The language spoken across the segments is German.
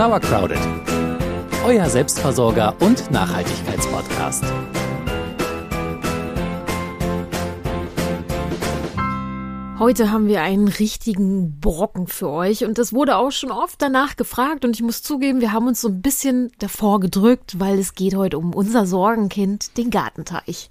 Sauercrowded, euer Selbstversorger und Nachhaltigkeitspodcast. Heute haben wir einen richtigen Brocken für euch und es wurde auch schon oft danach gefragt und ich muss zugeben, wir haben uns so ein bisschen davor gedrückt, weil es geht heute um unser Sorgenkind, den Gartenteich.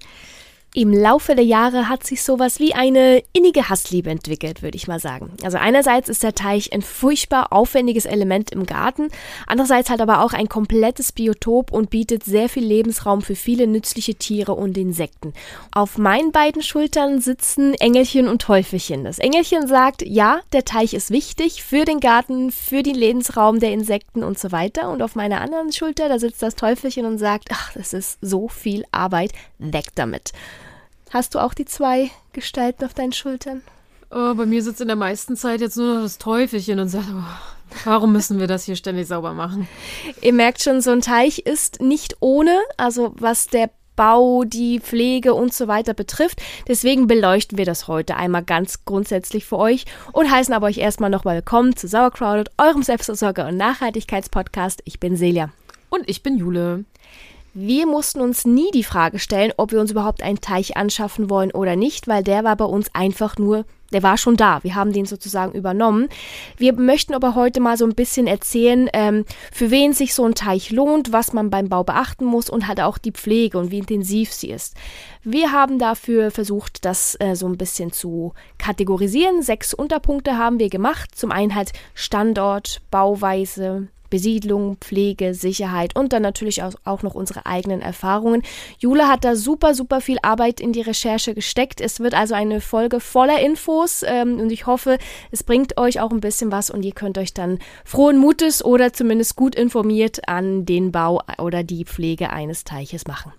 Im Laufe der Jahre hat sich sowas wie eine innige Hassliebe entwickelt, würde ich mal sagen. Also einerseits ist der Teich ein furchtbar aufwendiges Element im Garten, andererseits halt aber auch ein komplettes Biotop und bietet sehr viel Lebensraum für viele nützliche Tiere und Insekten. Auf meinen beiden Schultern sitzen Engelchen und Teufelchen. Das Engelchen sagt, ja, der Teich ist wichtig für den Garten, für den Lebensraum der Insekten und so weiter. Und auf meiner anderen Schulter, da sitzt das Teufelchen und sagt, ach, das ist so viel Arbeit, weg damit. Hast du auch die zwei Gestalten auf deinen Schultern? Oh, bei mir sitzt in der meisten Zeit jetzt nur noch das Teufelchen und sagt, oh, warum müssen wir das hier ständig sauber machen? Ihr merkt schon, so ein Teich ist nicht ohne, also was der Bau, die Pflege und so weiter betrifft. Deswegen beleuchten wir das heute einmal ganz grundsätzlich für euch und heißen aber euch erstmal nochmal willkommen zu Sauercrowded, eurem Selbstversorger- und Nachhaltigkeitspodcast. Ich bin Celia. Und ich bin Jule. Wir mussten uns nie die Frage stellen, ob wir uns überhaupt einen Teich anschaffen wollen oder nicht, weil der war bei uns einfach nur, der war schon da. Wir haben den sozusagen übernommen. Wir möchten aber heute mal so ein bisschen erzählen, ähm, für wen sich so ein Teich lohnt, was man beim Bau beachten muss und halt auch die Pflege und wie intensiv sie ist. Wir haben dafür versucht, das äh, so ein bisschen zu kategorisieren. Sechs Unterpunkte haben wir gemacht. Zum einen halt Standort, Bauweise, Besiedlung, Pflege, Sicherheit und dann natürlich auch noch unsere eigenen Erfahrungen. Jule hat da super, super viel Arbeit in die Recherche gesteckt. Es wird also eine Folge voller Infos ähm, und ich hoffe, es bringt euch auch ein bisschen was und ihr könnt euch dann frohen Mutes oder zumindest gut informiert an den Bau oder die Pflege eines Teiches machen.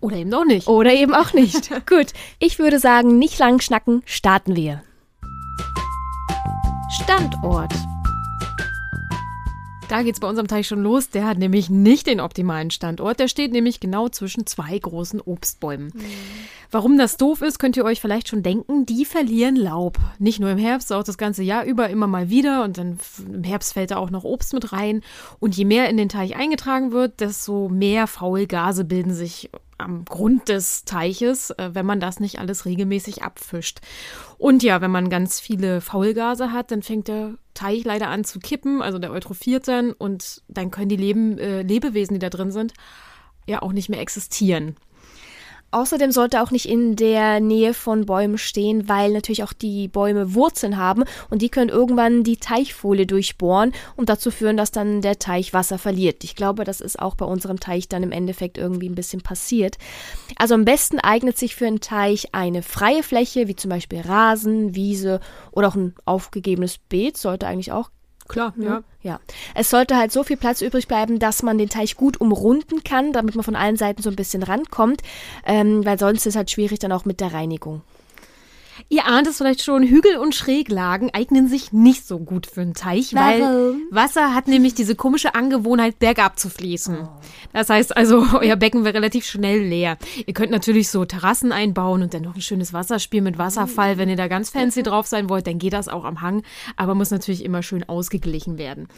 Oder eben auch nicht. Oder eben auch nicht. Gut, ich würde sagen, nicht lang schnacken, starten wir. Standort. Da geht es bei unserem Teich schon los. Der hat nämlich nicht den optimalen Standort. Der steht nämlich genau zwischen zwei großen Obstbäumen. Mhm. Warum das doof ist, könnt ihr euch vielleicht schon denken. Die verlieren Laub. Nicht nur im Herbst, auch das ganze Jahr über immer mal wieder. Und dann im Herbst fällt da auch noch Obst mit rein. Und je mehr in den Teich eingetragen wird, desto mehr Faulgase bilden sich am Grund des Teiches, äh, wenn man das nicht alles regelmäßig abfischt. Und ja, wenn man ganz viele Faulgase hat, dann fängt der Teich leider an zu kippen, also der eutrophiert dann und dann können die Leben, äh, Lebewesen, die da drin sind, ja auch nicht mehr existieren. Außerdem sollte auch nicht in der Nähe von Bäumen stehen, weil natürlich auch die Bäume Wurzeln haben und die können irgendwann die Teichfolie durchbohren und dazu führen, dass dann der Teich Wasser verliert. Ich glaube, das ist auch bei unserem Teich dann im Endeffekt irgendwie ein bisschen passiert. Also am besten eignet sich für einen Teich eine freie Fläche, wie zum Beispiel Rasen, Wiese oder auch ein aufgegebenes Beet, sollte eigentlich auch Klar, ja. ja. Ja. Es sollte halt so viel Platz übrig bleiben, dass man den Teich gut umrunden kann, damit man von allen Seiten so ein bisschen rankommt, ähm, weil sonst ist es halt schwierig dann auch mit der Reinigung. Ihr ahnt es vielleicht schon, Hügel und Schräglagen eignen sich nicht so gut für einen Teich, Warum? weil Wasser hat nämlich diese komische Angewohnheit, bergab zu fließen. Oh. Das heißt also, euer Becken wird relativ schnell leer. Ihr könnt natürlich so Terrassen einbauen und dann noch ein schönes Wasserspiel mit Wasserfall. Wenn ihr da ganz fancy drauf sein wollt, dann geht das auch am Hang, aber muss natürlich immer schön ausgeglichen werden.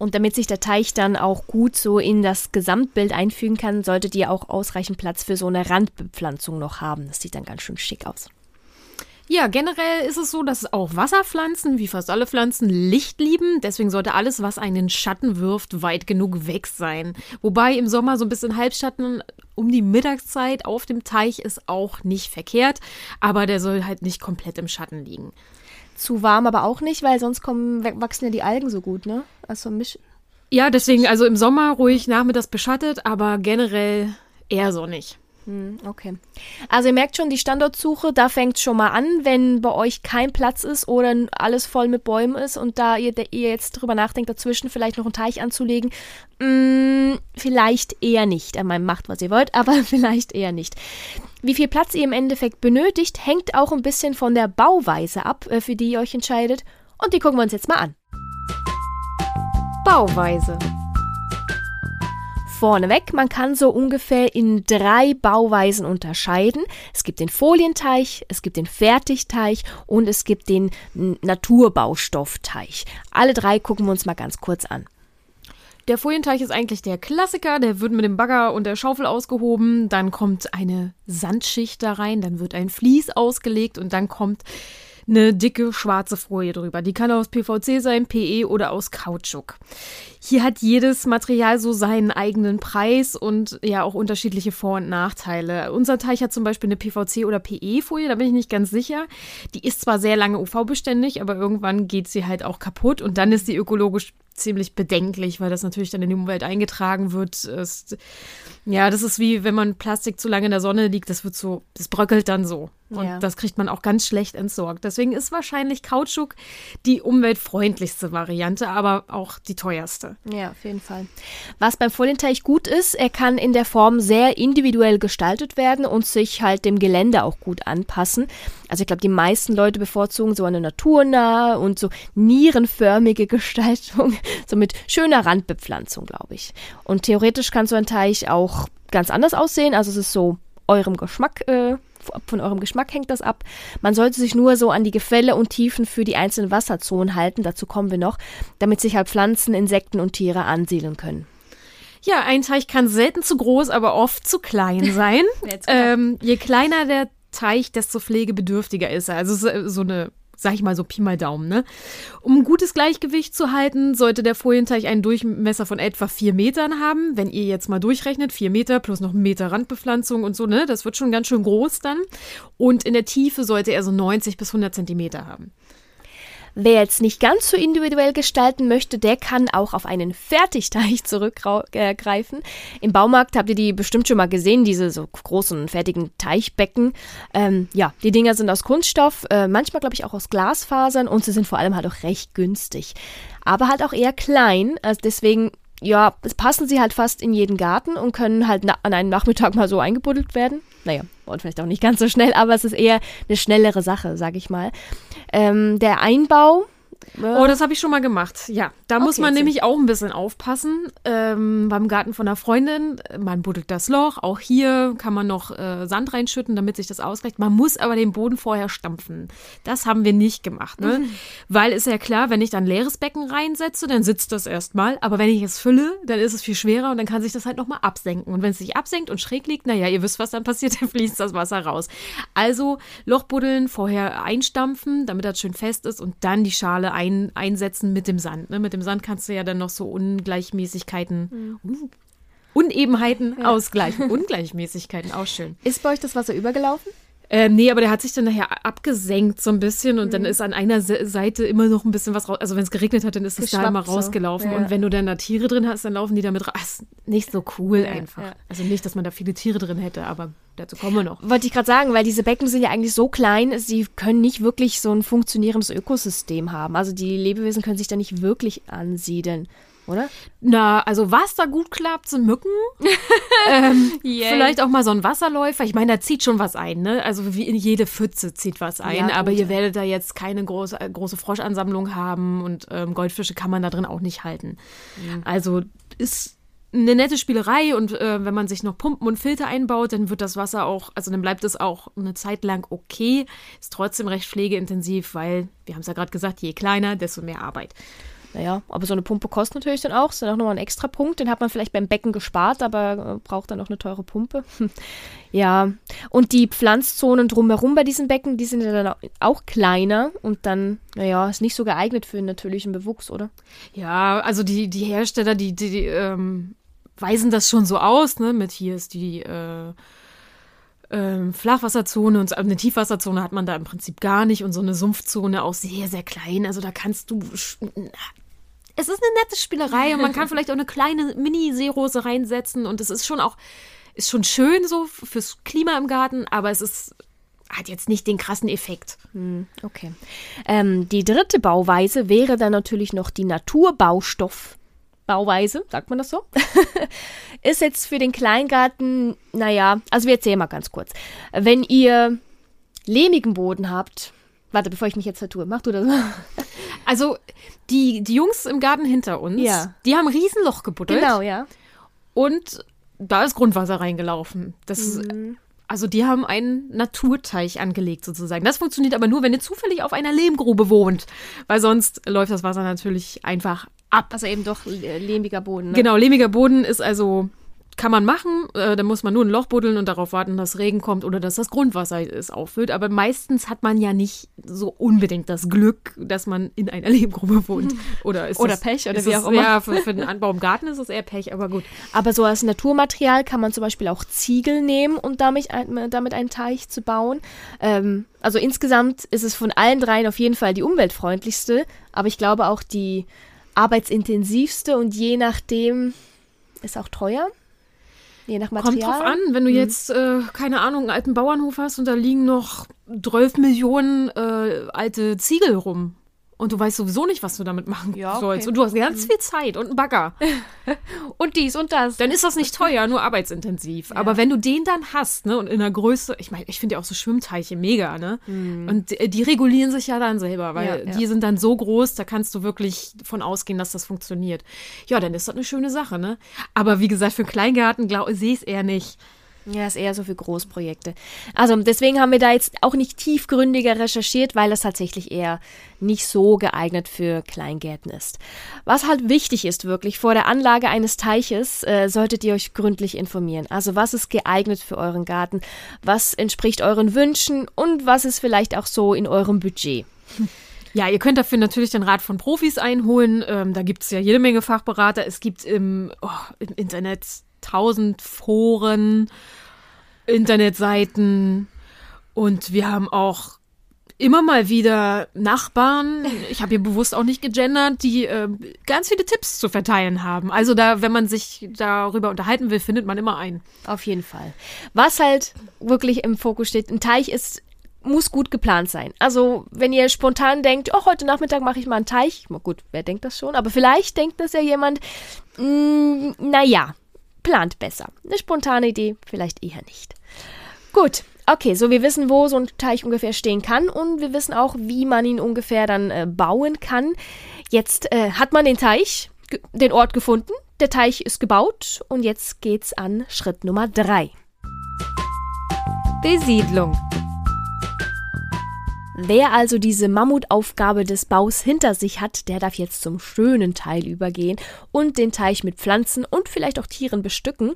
Und damit sich der Teich dann auch gut so in das Gesamtbild einfügen kann, solltet ihr auch ausreichend Platz für so eine Randbepflanzung noch haben. Das sieht dann ganz schön schick aus. Ja, generell ist es so, dass auch Wasserpflanzen, wie fast alle Pflanzen, Licht lieben. Deswegen sollte alles, was einen Schatten wirft, weit genug weg sein. Wobei im Sommer so ein bisschen Halbschatten um die Mittagszeit auf dem Teich ist auch nicht verkehrt. Aber der soll halt nicht komplett im Schatten liegen. Zu warm aber auch nicht, weil sonst kommen, wachsen ja die Algen so gut, ne? Also misch ja, deswegen also im Sommer ruhig nachmittags beschattet, aber generell eher sonnig. Hm, okay. Also ihr merkt schon, die Standortsuche, da fängt schon mal an, wenn bei euch kein Platz ist oder alles voll mit Bäumen ist und da ihr, ihr jetzt drüber nachdenkt, dazwischen vielleicht noch einen Teich anzulegen, mh, hm, vielleicht eher nicht. Meint, macht, was ihr wollt, aber vielleicht eher nicht. Wie viel Platz ihr im Endeffekt benötigt, hängt auch ein bisschen von der Bauweise ab, äh, für die ihr euch entscheidet. Und die gucken wir uns jetzt mal an. Bauweise. Vorneweg, man kann so ungefähr in drei Bauweisen unterscheiden. Es gibt den Folienteich, es gibt den Fertigteich und es gibt den Naturbaustoffteich. Alle drei gucken wir uns mal ganz kurz an. Der Folienteich ist eigentlich der Klassiker, der wird mit dem Bagger und der Schaufel ausgehoben, dann kommt eine Sandschicht da rein, dann wird ein Vlies ausgelegt und dann kommt eine dicke schwarze Folie drüber. Die kann aus PVC sein, PE oder aus Kautschuk. Hier hat jedes Material so seinen eigenen Preis und ja auch unterschiedliche Vor- und Nachteile. Unser Teich hat zum Beispiel eine PVC- oder PE-Folie, da bin ich nicht ganz sicher. Die ist zwar sehr lange UV-beständig, aber irgendwann geht sie halt auch kaputt und dann ist sie ökologisch ziemlich bedenklich, weil das natürlich dann in die Umwelt eingetragen wird. Ist, ja, das ist wie wenn man Plastik zu lange in der Sonne liegt, das wird so, das bröckelt dann so. Und Ja. das kriegt man auch ganz schlecht entsorgt. Deswegen ist wahrscheinlich Kautschuk die umweltfreundlichste Variante, aber auch die teuerste. Ja, auf jeden Fall. Was beim Folienteich gut ist, er kann in der Form sehr individuell gestaltet werden und sich halt dem Gelände auch gut anpassen. Also ich glaube, die meisten Leute bevorzugen so eine naturnahe und so nierenförmige Gestaltung, so mit schöner Randbepflanzung, glaube ich. Und theoretisch kann so ein Teich auch ganz anders aussehen. Also es ist so eurem Geschmack, äh, von eurem Geschmack hängt das ab. Man sollte sich nur so an die Gefälle und Tiefen für die einzelnen Wasserzonen halten, dazu kommen wir noch, damit sich halt Pflanzen, Insekten und Tiere ansiedeln können. Ja, ein Teich kann selten zu groß, aber oft zu klein sein. Ähm, je kleiner der Teich, desto pflegebedürftiger ist er. Also so- so eine, sag ich mal so Pi mal Daumen, ne? Um ein gutes Gleichgewicht zu halten, sollte der Folienteich einen Durchmesser von etwa vier Metern haben. Wenn ihr jetzt mal durchrechnet, vier Meter plus noch einen Meter Randbepflanzung und so, ne? Das wird schon ganz schön groß dann. Und in der Tiefe sollte er so 90 bis 100 Zentimeter haben. Wer jetzt nicht ganz so individuell gestalten möchte, der kann auch auf einen Fertigteich zurückgreifen. Im Baumarkt habt ihr die bestimmt schon mal gesehen, diese so großen fertigen Teichbecken. Ähm, ja, die Dinger sind aus Kunststoff, äh, manchmal glaube ich auch aus Glasfasern und sie sind vor allem halt auch recht günstig. Aber halt auch eher klein, also deswegen ja, es passen sie halt fast in jeden Garten und können halt an einem Nachmittag mal so eingebuddelt werden. Naja, und vielleicht auch nicht ganz so schnell, aber es ist eher eine schnellere Sache, sag ich mal. Ähm, der Einbau. Oh, das habe ich schon mal gemacht. Ja, da muss Okay, man erzähl. nämlich auch ein bisschen aufpassen. Ähm, beim Garten von einer Freundin, man buddelt das Loch. Auch hier kann man noch äh, Sand reinschütten, damit sich das ausgleicht. Man muss aber den Boden vorher stampfen. Das haben wir nicht gemacht, ne? Weil ist ja klar, wenn ich dann ein leeres Becken reinsetze, dann sitzt das erstmal. Aber wenn ich es fülle, dann ist es viel schwerer und dann kann sich das halt nochmal absenken. Und wenn es sich absenkt und schräg liegt, naja, ihr wisst, was dann passiert, dann fließt das Wasser raus. Also Loch buddeln, vorher einstampfen, damit das schön fest ist und dann die Schale ein, einsetzen mit dem Sand. Ne? Mit dem Sand kannst du ja dann noch so Ungleichmäßigkeiten, uh, Unebenheiten ausgleichen. Ungleichmäßigkeiten, auch schön. ist bei euch das Wasser übergelaufen? Ähm, nee, aber der hat sich dann nachher abgesenkt so ein bisschen und dann ist an einer Se Seite immer noch ein bisschen was raus. Also wenn es geregnet hat, dann ist es da immer so. rausgelaufen. Ja. Und wenn du dann da Tiere drin hast, dann laufen die damit raus. Ist nicht so cool einfach. ja. Also nicht, dass man da viele Tiere drin hätte, aber dazu kommen wir noch. Wollte ich gerade sagen, weil diese Becken sind ja eigentlich so klein, sie können nicht wirklich so ein funktionierendes Ökosystem haben. Also die Lebewesen können sich da nicht wirklich ansiedeln, oder? Na, also was da gut klappt, sind Mücken. ähm, Yay. vielleicht auch mal so ein Wasserläufer. Ich meine, da zieht schon was ein, ne? Also wie in jede Pfütze zieht was ein. Ja, aber ihr werdet da jetzt keine große, äh, große Froschansammlung haben und ähm, Goldfische kann man da drin auch nicht halten. Mhm. Also ist eine nette Spielerei und äh, wenn man sich noch Pumpen und Filter einbaut, dann wird das Wasser auch, also dann bleibt es auch eine Zeit lang okay. Ist trotzdem recht pflegeintensiv, weil, wir haben es ja gerade gesagt, je kleiner, desto mehr Arbeit. Naja, aber so eine Pumpe kostet natürlich dann auch. Ist dann auch nochmal ein extra Punkt. Den hat man vielleicht beim Becken gespart, aber äh, braucht dann auch eine teure Pumpe. ja. Und die Pflanzzonen drumherum bei diesen Becken, die sind ja dann au- auch kleiner und dann, naja, ist nicht so geeignet für einen natürlichen Bewuchs, oder? Ja, also die, die Hersteller, die, die, die ähm, weisen das schon so aus, ne? Mit hier ist die äh, ähm, Flachwasserzone und eine Tiefwasserzone hat man da im Prinzip gar nicht und so eine Sumpfzone auch sehr, sehr klein. Also da kannst du. Es ist eine nette Spielerei und man kann vielleicht auch eine kleine Mini-Seerose reinsetzen und es ist schon auch, ist schon schön so fürs Klima im Garten, aber es ist, hat jetzt nicht den krassen Effekt. Okay. Ähm, die dritte Bauweise wäre dann natürlich noch die Naturbaustoffbauweise, sagt man das so? Ist jetzt für den Kleingarten, naja, also wir erzählen mal ganz kurz. Wenn ihr lehmigen Boden habt, warte, bevor ich mich jetzt vertue, mach du das mal. Also die, die Jungs im Garten hinter uns, Ja. die haben ein Riesenloch gebuddelt. Genau, ja. Und da ist Grundwasser reingelaufen. Das Mhm. also die haben einen Naturteich angelegt sozusagen. Das funktioniert aber nur, wenn ihr zufällig auf einer Lehmgrube wohnt, weil sonst läuft das Wasser natürlich einfach ab. Also eben doch lehmiger Boden. Ne? Genau, lehmiger Boden ist also kann man machen, äh, da muss man nur ein Loch buddeln und darauf warten, dass Regen kommt oder dass das Grundwasser es auffüllt. Aber meistens hat man ja nicht so unbedingt das Glück, dass man in einer Lehmgrube wohnt. Oder, ist Oder das, Pech oder wie auch immer. Ja, für, für den Anbau im Garten ist es eher Pech, aber gut. Aber so als Naturmaterial kann man zum Beispiel auch Ziegel nehmen, um damit, damit einen Teich zu bauen. Ähm, also insgesamt ist es von allen dreien auf jeden Fall die umweltfreundlichste, aber ich glaube auch die arbeitsintensivste und je nachdem ist auch teuer. Je nach Material. Kommt drauf an, wenn du jetzt, äh, keine Ahnung, einen alten Bauernhof hast und da liegen noch 12 Millionen äh, alte Ziegel rum. Und du weißt sowieso nicht, was du damit machen Ja, okay. sollst. Und du hast ganz viel Zeit und einen Bagger. Und dies und das. Dann ist das nicht teuer, nur arbeitsintensiv. Aber wenn du den dann hast, ne, und in der Größe, ich meine, ich finde ja auch so Schwimmteiche mega, ne? Und die, die regulieren sich ja dann selber, weil Ja, ja. die sind dann so groß, da kannst du wirklich von ausgehen, dass das funktioniert. Ja, dann ist das eine schöne Sache, ne? Aber wie gesagt, für einen Kleingarten sehe ich es eher nicht. Ja, ist eher so für Großprojekte. Also deswegen haben wir da jetzt auch nicht tiefgründiger recherchiert, weil das tatsächlich eher nicht so geeignet für Kleingärten ist. Was halt wichtig ist wirklich, vor der Anlage eines Teiches äh, solltet ihr euch gründlich informieren. Also was ist geeignet für euren Garten, was entspricht euren Wünschen und was ist vielleicht auch so in eurem Budget. Ja, ihr könnt dafür natürlich den Rat von Profis einholen. Ähm, da gibt es ja jede Menge Fachberater. Es gibt im, oh, im Internet tausend Foren, Internetseiten und wir haben auch immer mal wieder Nachbarn, ich habe hier bewusst auch nicht gegendert, die äh, ganz viele Tipps zu verteilen haben. Also da, wenn man sich darüber unterhalten will, findet man immer einen. Auf jeden Fall. Was halt wirklich im Fokus steht, ein Teich ist muss gut geplant sein. Also, wenn ihr spontan denkt, oh, heute Nachmittag mache ich mal einen Teich, gut, wer denkt das schon? Aber vielleicht denkt das ja jemand, mh, naja, plant besser. Eine spontane Idee vielleicht eher nicht. Gut, okay, so wir wissen, wo so ein Teich ungefähr stehen kann und wir wissen auch, wie man ihn ungefähr dann äh, bauen kann. Jetzt äh, hat man den Teich, den Ort gefunden, der Teich ist gebaut und jetzt geht's an Schritt Nummer drei. Besiedlung. Wer also diese Mammutaufgabe des Baus hinter sich hat, der darf jetzt zum schönen Teil übergehen und den Teich mit Pflanzen und vielleicht auch Tieren bestücken.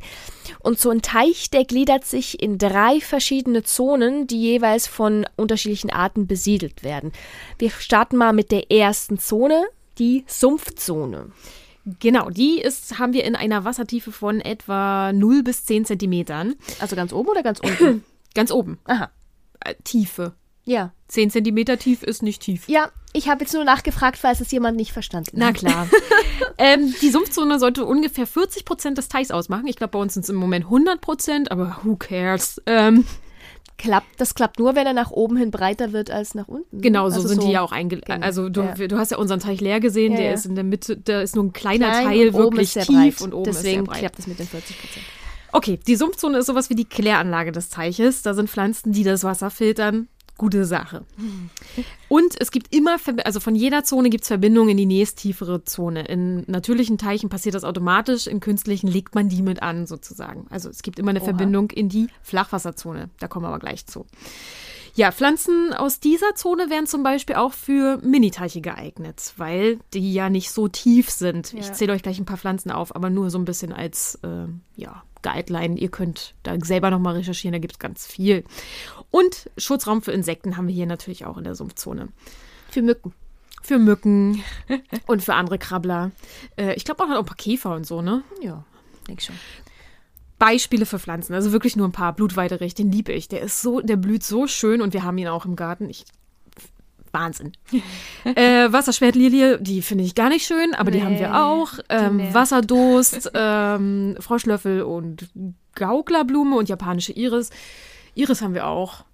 Und so ein Teich, der gliedert sich in drei verschiedene Zonen, die jeweils von unterschiedlichen Arten besiedelt werden. Wir starten mal mit der ersten Zone, die Sumpfzone. Genau, die ist, haben wir in einer Wassertiefe von etwa 0 bis 10 Zentimetern. Also ganz oben oder ganz unten? Ganz oben. Aha. Äh, Tiefe. Ja. 10 Zentimeter tief ist nicht tief. Ja, ich habe jetzt nur nachgefragt, falls es jemand nicht verstanden Na hat. klar. ähm, die Sumpfzone sollte ungefähr 40 Prozent des Teichs ausmachen. Ich glaube, bei uns sind es im Moment 100 Prozent, aber who cares? Ähm, Klappt, das klappt nur, wenn er nach oben hin breiter wird als nach unten. genau, so Also sind die ja auch eingelegt. Genau, Also du, ja. du hast ja unseren Teich leer gesehen, Ja, der ja. ist in der Mitte, da ist nur ein kleiner Klein Teil wirklich tief breit. und oben Deswegen ist sehr breit. klappt es mit den 40 Prozent. Okay, die Sumpfzone ist sowas wie die Kläranlage des Teiches. Da sind Pflanzen, die das Wasser filtern. Gute Sache. Und es gibt immer, also von jeder Zone gibt es Verbindungen in die nächsttiefere Zone. In natürlichen Teichen passiert das automatisch, in künstlichen legt man die mit an, sozusagen. Also es gibt immer eine Verbindung in die Flachwasserzone. Da kommen wir aber gleich zu. Ja, Pflanzen aus dieser Zone wären zum Beispiel auch für Miniteiche geeignet, weil die ja nicht so tief sind. Ich Ja. zähle euch gleich ein paar Pflanzen auf, aber nur so ein bisschen als äh, ja, Guideline. Ihr könnt da selber nochmal recherchieren, da gibt es ganz viel. Und Schutzraum für Insekten haben wir hier natürlich auch in der Sumpfzone. Für Mücken. Für Mücken und für andere Krabbler. Äh, ich glaube auch noch ein paar Käfer und so, ne? Ja, denke schon. Beispiele für Pflanzen, also wirklich nur ein paar. Blutweiderich, den liebe ich. Der ist so, der blüht so schön und wir haben ihn auch im Garten. Ich, Wahnsinn. äh, Wasserschwertlilie, die finde ich gar nicht schön, aber die Nee, haben wir auch. Ähm. Wasserdost, ähm, Froschlöffel und Gauklerblume und japanische Iris. Iris haben wir auch.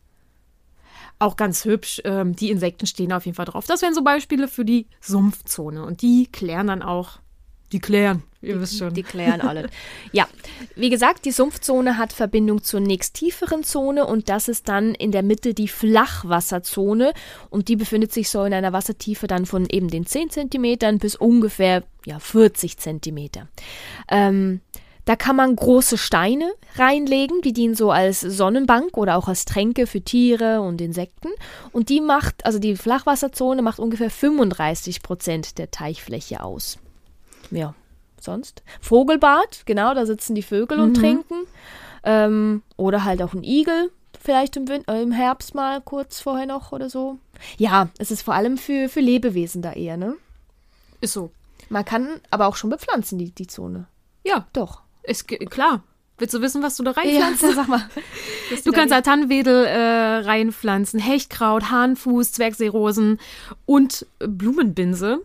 Auch ganz hübsch. Ähm, die Insekten stehen auf jeden Fall drauf. Das wären so Beispiele für die Sumpfzone. Und die klären dann auch. Die klären, ihr wisst schon. Die klären alle. ja, wie gesagt, die Sumpfzone hat Verbindung zur nächsttieferen Zone und das ist dann in der Mitte die Flachwasserzone und die befindet sich so in einer Wassertiefe dann von eben den 10 Zentimetern bis ungefähr ja, 40 Zentimeter. Ähm, da kann man große Steine reinlegen, die dienen so als Sonnenbank oder auch als Tränke für Tiere und Insekten. Und die macht, also die Flachwasserzone macht ungefähr 35 Prozent der Teichfläche aus. ja, sonst. Vogelbad, genau, da sitzen die Vögel und Mhm. trinken. Ähm, oder halt auch ein Igel, vielleicht im, Win äh, im Herbst mal kurz vorher noch oder so. Ja, es ist vor allem für, für Lebewesen da eher, ne? Ist so. Man kann aber auch schon bepflanzen, die, die Zone. Ja, Doch. ist klar. Willst du wissen, was du da Ja, reinpflanzt? sag mal. Du kannst da Tannenwedel äh, reinpflanzen, Hechtkraut, Hahnfuß, Zwergseerosen und Blumenbinse.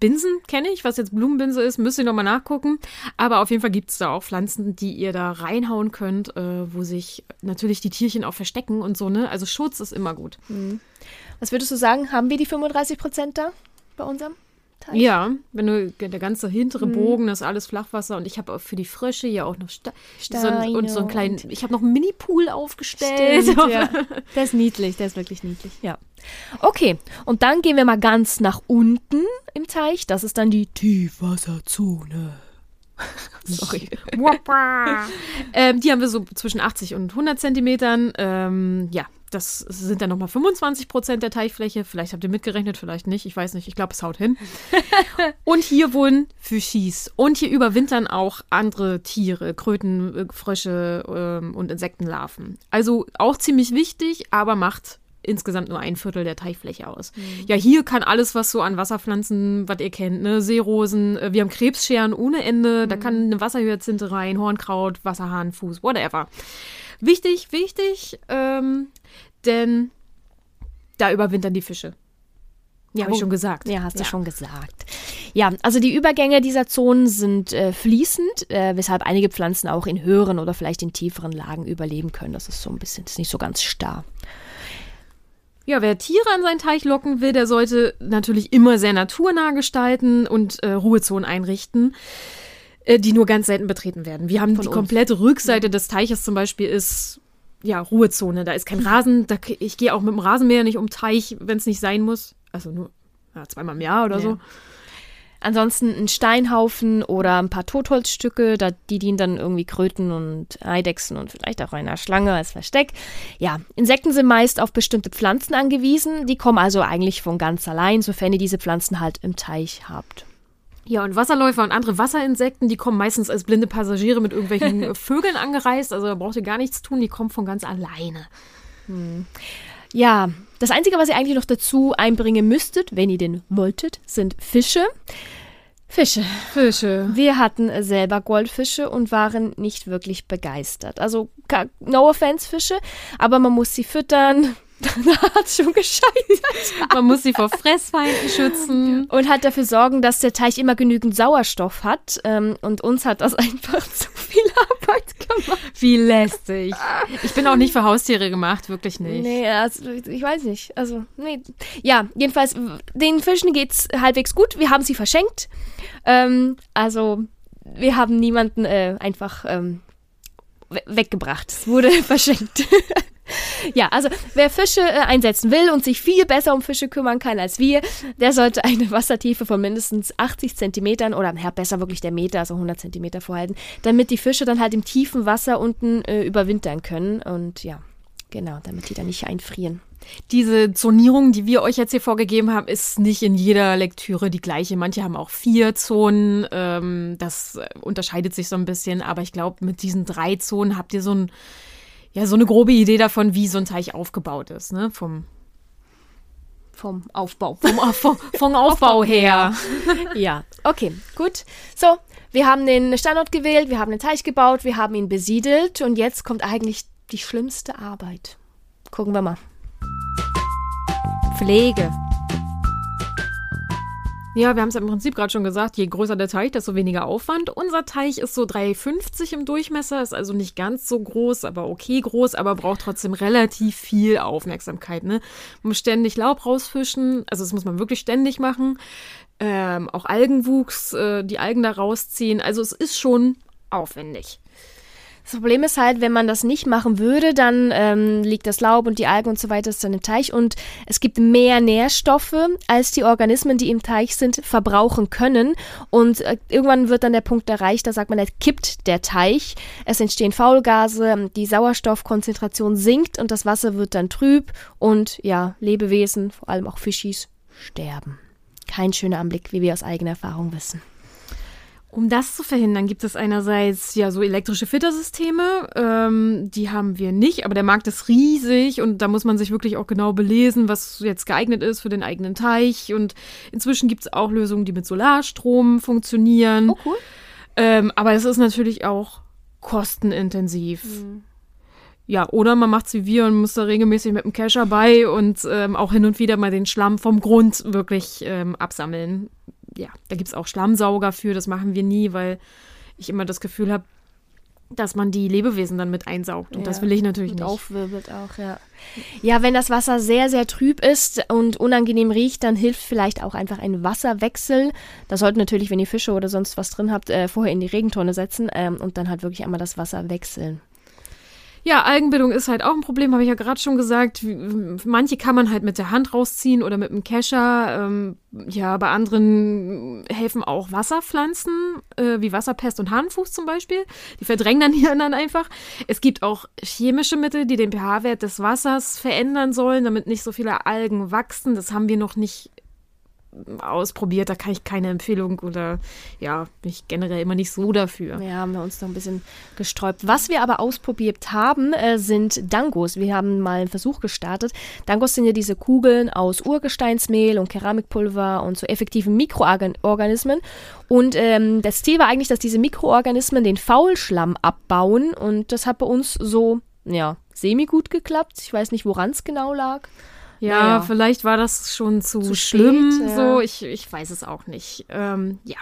Binsen kenne ich, was jetzt Blumenbinse ist, müsst ihr nochmal nachgucken. Aber auf jeden Fall gibt es da auch Pflanzen, die ihr da reinhauen könnt, äh, wo sich natürlich die Tierchen auch verstecken und so, ne? Also Schutz ist immer gut. Was würdest du sagen, haben wir die 35 Prozent da bei unserem Teich? Ja, wenn du der ganze hintere Bogen, das ist alles Flachwasser und ich habe auch für die Frösche ja auch noch Sta so ein, und so einen kleinen, ich habe noch einen Mini-Pool aufgestellt. Stimmt, ja. Der ist niedlich, der ist wirklich niedlich, ja. Okay, und dann gehen wir mal ganz nach unten im Teich. Das ist dann die Tiefwasserzone. Sorry. ähm, die haben wir so zwischen 80 und 100 Zentimetern. Ähm, ja, das sind dann nochmal 25 Prozent der Teichfläche. Vielleicht habt ihr mitgerechnet, vielleicht nicht. Ich weiß nicht. Ich glaube, es haut hin. und hier wohnen Fischis. Und hier überwintern auch andere Tiere, Kröten, äh, Frösche ähm, und Insektenlarven. Also auch ziemlich wichtig, aber macht insgesamt nur ein Viertel der Teichfläche aus. Ja, hier kann alles, was so an Wasserpflanzen, was ihr kennt, ne, Seerosen, äh, wir haben Krebsscheren ohne Ende, da kann eine Wasserhyazinthe rein, Hornkraut, Wasserhahnfuß, whatever. Wichtig, wichtig, ähm, denn da überwintern die Fische. Ja, habe ich Oh. schon gesagt. Ja, hast du schon gesagt. Ja, also die Übergänge dieser Zonen sind äh, fließend, äh, weshalb einige Pflanzen auch in höheren oder vielleicht in tieferen Lagen überleben können. Das ist so ein bisschen, das ist nicht so ganz starr. Ja, wer Tiere an seinen Teich locken will, der sollte natürlich immer sehr naturnah gestalten und äh, Ruhezonen einrichten, äh, die nur ganz selten betreten werden. Wir haben die uns. komplette Rückseite des Teiches zum Beispiel ist ja Ruhezone. Da ist kein Rasen. Da, ich gehe auch mit dem Rasenmäher nicht um Teich, wenn es nicht sein muss. Also nur ja, zweimal im Jahr oder Ja. so. Ansonsten ein Steinhaufen oder ein paar Totholzstücke, da, die dienen dann irgendwie Kröten und Eidechsen und vielleicht auch einer Schlange als Versteck. Ja, Insekten sind meist auf bestimmte Pflanzen angewiesen, die kommen also eigentlich von ganz allein, sofern ihr diese Pflanzen halt im Teich habt. Ja, und Wasserläufer und andere Wasserinsekten, die kommen meistens als blinde Passagiere mit irgendwelchen Vögeln angereist. Also da braucht ihr gar nichts tun, die kommen von ganz alleine. Ja, das Einzige, was ihr eigentlich noch dazu einbringen müsstet, wenn ihr den wolltet, sind Fische. Fische. Fische. Wir hatten äh, selber Goldfische und waren nicht wirklich begeistert. Also, no offense Fische, aber man muss sie füttern. da hat schon gescheitert. Man muss sie vor Fressfeinden schützen. Und hat dafür sorgen, dass der Teich immer genügend Sauerstoff hat. Ähm, und uns hat das einfach zu viel Arbeit gemacht. Wie lästig. Ich bin auch nicht für Haustiere gemacht, wirklich nicht. Nee, also, ich weiß nicht. Also, nee. Ja, jedenfalls, den Fischen geht's halbwegs gut. Wir haben sie verschenkt. Ähm, also, wir haben niemanden äh, einfach ähm, we weggebracht. Es wurde verschenkt. Ja, also, wer Fische äh, einsetzen will und sich viel besser um Fische kümmern kann als wir, der sollte eine Wassertiefe von mindestens 80 Zentimetern oder ja, besser wirklich der Meter, also 100 Zentimeter vorhalten, damit die Fische dann halt im tiefen Wasser unten äh, überwintern können. Und ja, genau, damit die dann nicht einfrieren. Diese Zonierung, die wir euch jetzt hier vorgegeben haben, ist nicht in jeder Lektüre die gleiche. Manche haben auch vier Zonen. Ähm, das äh, unterscheidet sich so ein bisschen. Aber ich glaube, mit diesen drei Zonen habt ihr so ein, ja, so eine grobe Idee davon, wie so ein Teich aufgebaut ist, ne? Vom, Vom Aufbau. vom, vom, vom Aufbau her. ja, okay, gut. So, wir haben den Standort gewählt, wir haben den Teich gebaut, wir haben ihn besiedelt und jetzt kommt eigentlich die schlimmste Arbeit. Gucken wir mal. Pflege. Ja, wir haben es ja im Prinzip gerade schon gesagt, je größer der Teich, desto weniger Aufwand. Unser Teich ist so 3,50 im Durchmesser, ist also nicht ganz so groß, aber okay groß, aber braucht trotzdem relativ viel Aufmerksamkeit. Ne? Man muss ständig Laub rausfischen, also das muss man wirklich ständig machen. Ähm, auch Algenwuchs, äh, die Algen da rausziehen. Also es ist schon aufwendig. Das Problem ist halt, wenn man das nicht machen würde, dann ähm, liegt das Laub und die Algen und so weiter ist dann im Teich und es gibt mehr Nährstoffe, als die Organismen, die im Teich sind, verbrauchen können. Und äh, irgendwann wird dann der Punkt erreicht, da sagt man, da kippt der Teich, es entstehen Faulgase, die Sauerstoffkonzentration sinkt und das Wasser wird dann trüb und ja, Lebewesen, vor allem auch Fischis, sterben. Kein schöner Anblick, wie wir aus eigener Erfahrung wissen. Um das zu verhindern, gibt es einerseits ja so elektrische Filtersysteme. Ähm, die haben wir nicht, aber der Markt ist riesig und da muss man sich wirklich auch genau belesen, was jetzt geeignet ist für den eigenen Teich. Und inzwischen gibt es auch Lösungen, die mit Solarstrom funktionieren. Oh, cool. Ähm, aber es ist natürlich auch kostenintensiv. Mhm. Ja, oder man macht's wie wir und muss da regelmäßig mit dem Kescher bei und ähm, auch hin und wieder mal den Schlamm vom Grund wirklich ähm, absammeln. Ja, da gibt's auch Schlammsauger für, das machen wir nie, weil ich immer das Gefühl habe, dass man die Lebewesen dann mit einsaugt. Und das Ja, will ich natürlich Und nicht. aufwirbelt auch, ja. Ja, wenn das Wasser sehr, sehr trüb ist und unangenehm riecht, dann hilft vielleicht auch einfach ein Wasserwechsel. Da sollten natürlich, wenn ihr Fische oder sonst was drin habt, äh, vorher in die Regentonne setzen ähm, und dann halt wirklich einmal das Wasser wechseln. Ja, Algenbildung ist halt auch ein Problem, habe ich ja gerade schon gesagt. Manche kann man halt mit der Hand rausziehen oder mit dem Kescher. Ähm, ja, bei anderen helfen auch Wasserpflanzen, äh, wie Wasserpest und Hahnenfuß zum Beispiel. Die verdrängen dann die anderen einfach. Es gibt auch chemische Mittel, die den pH-Wert des Wassers verändern sollen, damit nicht so viele Algen wachsen. Das haben wir noch nicht ausprobiert. Da kann ich keine Empfehlung oder ja, bin ich generell immer nicht so dafür. Ja, haben wir uns noch ein bisschen gesträubt. Was wir aber ausprobiert haben, äh, sind Dangos. Wir haben mal einen Versuch gestartet. Dangos sind ja diese Kugeln aus Urgesteinsmehl und Keramikpulver und so effektiven Mikroorganismen. Und ähm, das Ziel war eigentlich, dass diese Mikroorganismen den Faulschlamm abbauen. Und das hat bei uns so, ja, semi-gut geklappt. Ich weiß nicht, woran es genau lag. Ja, Naja. vielleicht war das schon zu, Zu schlimm. spät, ja. So, ich, ich weiß es auch nicht. Ähm, ja.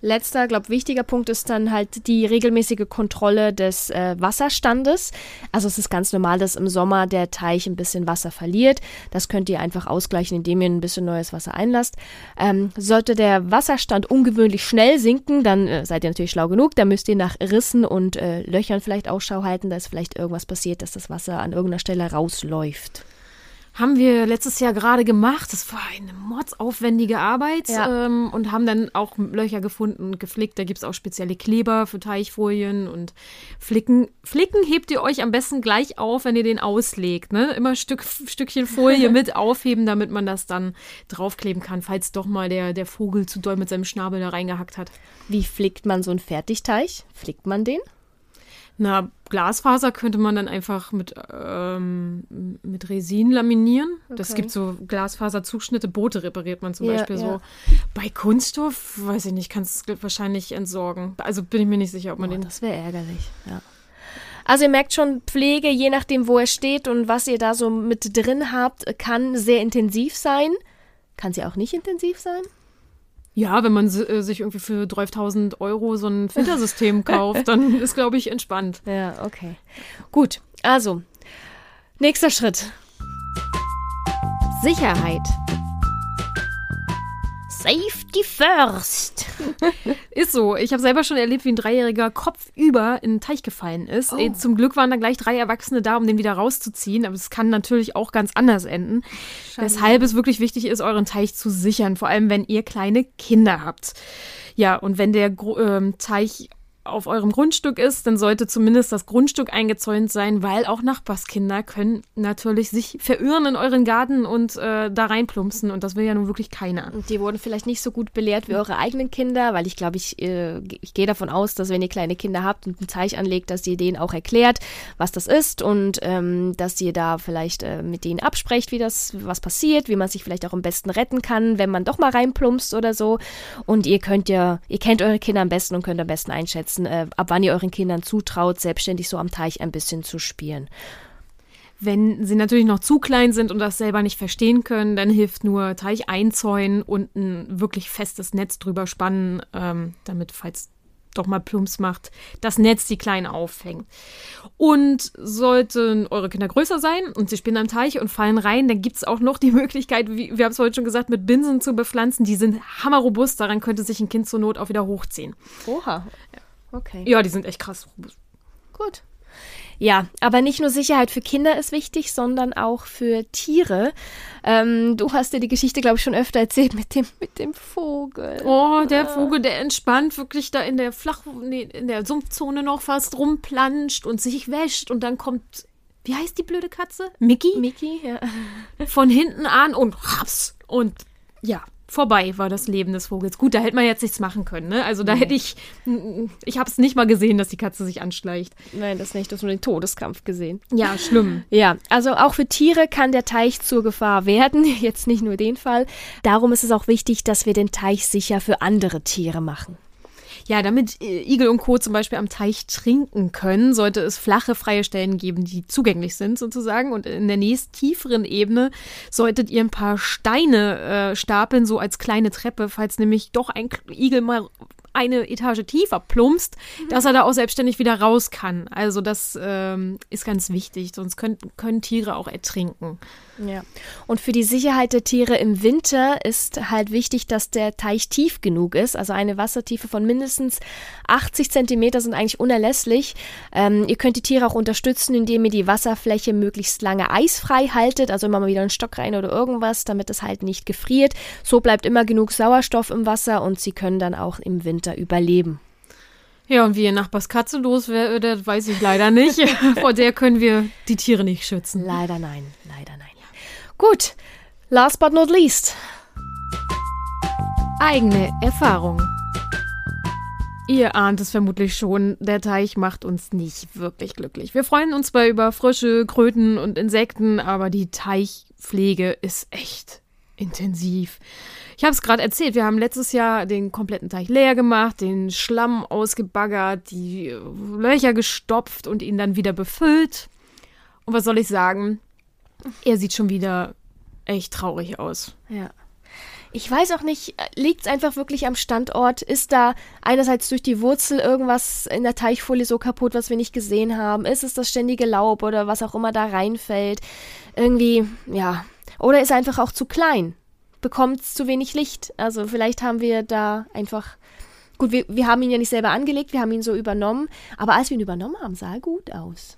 Letzter, glaube wichtiger Punkt ist dann halt die regelmäßige Kontrolle des äh, Wasserstandes. Also es ist ganz normal, dass im Sommer der Teich ein bisschen Wasser verliert. Das könnt ihr einfach ausgleichen, indem ihr ein bisschen neues Wasser einlasst. Ähm, sollte der Wasserstand ungewöhnlich schnell sinken, dann äh, seid ihr natürlich schlau genug. Da müsst ihr nach Rissen und äh, Löchern vielleicht Ausschau halten. Da ist vielleicht irgendwas passiert, dass das Wasser an irgendeiner Stelle rausläuft. Haben wir letztes Jahr gerade gemacht. Das war eine mordsaufwendige Arbeit Ja. ähm, und haben dann auch Löcher gefunden und geflickt. Da gibt es auch spezielle Kleber für Teichfolien und Flicken. Flicken hebt ihr euch am besten gleich auf, wenn ihr den auslegt. Ne? Immer Stück, Stückchen Folie mit aufheben, damit man das dann draufkleben kann, falls doch mal der, der Vogel zu doll mit seinem Schnabel da reingehackt hat. Wie flickt man so einen Fertigteich? Flickt man den? Na, Glasfaser könnte man dann einfach mit, ähm, mit Resin laminieren. Das Okay. gibt so Glasfaserzuschnitte, Boote repariert man zum Ja, Beispiel ja. so. Bei Kunststoff, weiß ich nicht, kannst du es wahrscheinlich entsorgen. Also bin ich mir nicht sicher, ob man Oh, den. das wäre ärgerlich, ja. Also ihr merkt schon, Pflege, je nachdem, wo er steht und was ihr da so mit drin habt, kann sehr intensiv sein. Kann sie auch nicht intensiv sein? Ja, wenn man äh, sich irgendwie für 12.000 Euro so ein Filtersystem kauft, dann ist, glaube ich, entspannt. Ja, okay. Gut, also, nächster Schritt. Sicherheit. Safety first. Ist so. Ich habe selber schon erlebt, wie ein Dreijähriger kopfüber in den Teich gefallen ist. Äh, Zum Glück waren da gleich drei Erwachsene da, um den wieder rauszuziehen. Aber es kann natürlich auch ganz anders enden. Weshalb es wirklich wichtig ist, euren Teich zu sichern. Vor allem, wenn ihr kleine Kinder habt. Ja, und wenn der Gru ähm, Teich auf eurem Grundstück ist, dann sollte zumindest das Grundstück eingezäunt sein, weil auch Nachbarskinder können natürlich sich verirren in euren Garten und äh, da reinplumpsen. Und das will ja nun wirklich keiner. Und die wurden vielleicht nicht so gut belehrt wie eure eigenen Kinder, weil ich glaube, ich, äh, ich gehe davon aus, dass wenn ihr kleine Kinder habt und einen Teich anlegt, dass ihr denen auch erklärt, was das ist und ähm, dass ihr da vielleicht äh, mit denen absprecht, wie das, was passiert, wie man sich vielleicht auch am besten retten kann, wenn man doch mal reinplumpst oder so. Und ihr könnt ja, ihr kennt eure Kinder am besten und könnt am besten einschätzen, äh, ab wann ihr euren Kindern zutraut, selbstständig so am Teich ein bisschen zu spielen. Wenn sie natürlich noch zu klein sind und das selber nicht verstehen können, dann hilft nur Teich einzäunen und ein wirklich festes Netz drüber spannen, ähm, damit, falls doch mal Plumps macht, das Netz die Kleinen auffängt. Und sollten eure Kinder größer sein und sie spielen am Teich und fallen rein, dann gibt es auch noch die Möglichkeit, wie wir haben es heute schon gesagt, mit Binsen zu bepflanzen. Die sind hammerrobust, daran könnte sich ein Kind zur Not auch wieder hochziehen. Oha. Okay. Ja, die sind echt krass robust. Gut. Ja, aber nicht nur Sicherheit für Kinder ist wichtig, sondern auch für Tiere. Ähm, du hast dir die Geschichte, glaube ich, schon öfter erzählt mit dem, mit dem Vogel. Oh, der Vogel, der entspannt wirklich da in der Flach, nee, in der Sumpfzone noch fast rumplanscht und sich wäscht und dann kommt, wie heißt die blöde Katze? Mickey? Miki, ja. Von hinten an und raps. Und ja, vorbei war das Leben des Vogels. Gut, da hätte man jetzt nichts machen können. Ne? Also da hätte ich, ich habe es nicht mal gesehen, dass die Katze sich anschleicht. Nein, das nicht. Du hast nur den Todeskampf gesehen. Ja, schlimm. Ja, also auch für Tiere kann der Teich zur Gefahr werden. Jetzt nicht nur den Fall. Darum ist es auch wichtig, dass wir den Teich sicher für andere Tiere machen. Ja, damit äh, Igel und Co. zum Beispiel am Teich trinken können, sollte es flache, freie Stellen geben, die zugänglich sind sozusagen. Und in der nächst tieferen Ebene solltet ihr ein paar Steine äh, stapeln, so als kleine Treppe, falls nämlich doch ein Igel mal eine Etage tiefer plumpst, mhm. dass er da auch selbstständig wieder raus kann. Also das ähm, ist ganz wichtig, sonst können, können Tiere auch ertrinken. Ja. Und für die Sicherheit der Tiere im Winter ist halt wichtig, dass der Teich tief genug ist. Also eine Wassertiefe von mindestens 80 Zentimeter sind eigentlich unerlässlich. Ähm, ihr könnt die Tiere auch unterstützen, indem ihr die Wasserfläche möglichst lange eisfrei haltet. Also immer mal wieder einen Stock rein oder irgendwas, damit es halt nicht gefriert. So bleibt immer genug Sauerstoff im Wasser und sie können dann auch im Winter überleben. Ja, und wie ihr Nachbars Katze los weiß ich leider nicht. Vor der können wir die Tiere nicht schützen. Leider nein, leider nein. Gut, last but not least. Eigene Erfahrung. Ihr ahnt es vermutlich schon, der Teich macht uns nicht wirklich glücklich. Wir freuen uns zwar über Frösche, Kröten und Insekten, aber die Teichpflege ist echt intensiv. Ich habe es gerade erzählt, wir haben letztes Jahr den kompletten Teich leer gemacht, den Schlamm ausgebaggert, die Löcher gestopft und ihn dann wieder befüllt. Und was soll ich sagen? Er sieht schon wieder echt traurig aus. Ja. Ich weiß auch nicht, liegt es einfach wirklich am Standort? Ist da einerseits durch die Wurzel irgendwas in der Teichfolie so kaputt, was wir nicht gesehen haben? Ist es das ständige Laub oder was auch immer da reinfällt? Irgendwie, ja. Oder ist er einfach auch zu klein? Bekommt es zu wenig Licht? Also vielleicht haben wir da einfach. Gut, wir, wir haben ihn ja nicht selber angelegt, wir haben ihn so übernommen. Aber als wir ihn übernommen haben, sah er gut aus.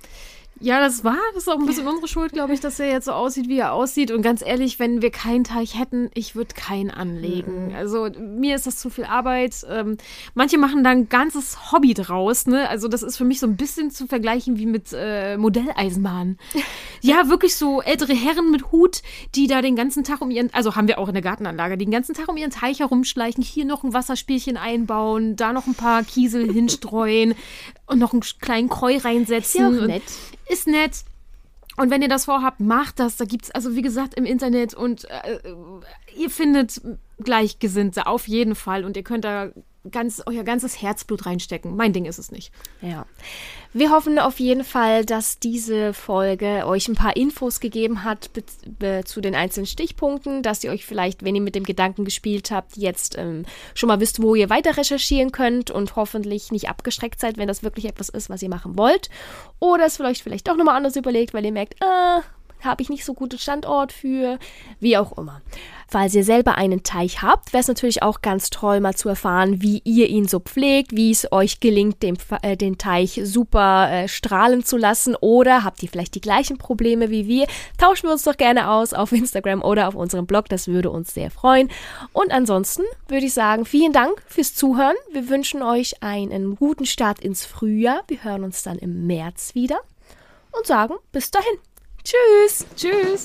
Ja, das war, das ist auch ein bisschen unsere Schuld, glaube ich, dass er jetzt so aussieht, wie er aussieht. Und ganz ehrlich, wenn wir keinen Teich hätten, ich würde keinen anlegen. Mhm. Also mir ist das zu viel Arbeit. Ähm, manche machen da ein ganzes Hobby draus. Ne? Also das ist für mich so ein bisschen zu vergleichen wie mit äh, Modelleisenbahnen. ja, wirklich so ältere Herren mit Hut, die da den ganzen Tag um ihren, also haben wir auch in der Gartenanlage, die den ganzen Tag um ihren Teich herumschleichen, hier noch ein Wasserspielchen einbauen, da noch ein paar Kiesel hinstreuen und noch einen kleinen Kreu reinsetzen. Ist ja nett. Ist nett. Und wenn ihr das vorhabt, macht das. Da gibt es, also wie gesagt, im Internet und äh, ihr findet Gleichgesinnte auf jeden Fall. Und ihr könnt da ganz, euer ganzes Herzblut reinstecken. Mein Ding ist es nicht. Ja. Wir hoffen auf jeden Fall, dass diese Folge euch ein paar Infos gegeben hat zu den einzelnen Stichpunkten, dass ihr euch vielleicht, wenn ihr mit dem Gedanken gespielt habt, jetzt ähm, schon mal wisst, wo ihr weiter recherchieren könnt und hoffentlich nicht abgeschreckt seid, wenn das wirklich etwas ist, was ihr machen wollt. Oder es vielleicht vielleicht doch nochmal anders überlegt, weil ihr merkt, ah, habe ich nicht so guten Standort für, wie auch immer. Falls ihr selber einen Teich habt, wäre es natürlich auch ganz toll, mal zu erfahren, wie ihr ihn so pflegt, wie es euch gelingt, den, äh, den Teich super äh, strahlen zu lassen oder habt ihr vielleicht die gleichen Probleme wie wir? Tauschen wir uns doch gerne aus auf Instagram oder auf unserem Blog, das würde uns sehr freuen. Und ansonsten würde ich sagen, vielen Dank fürs Zuhören. Wir wünschen euch einen guten Start ins Frühjahr. Wir hören uns dann im März wieder und sagen bis dahin. Tschüss. Tschüss.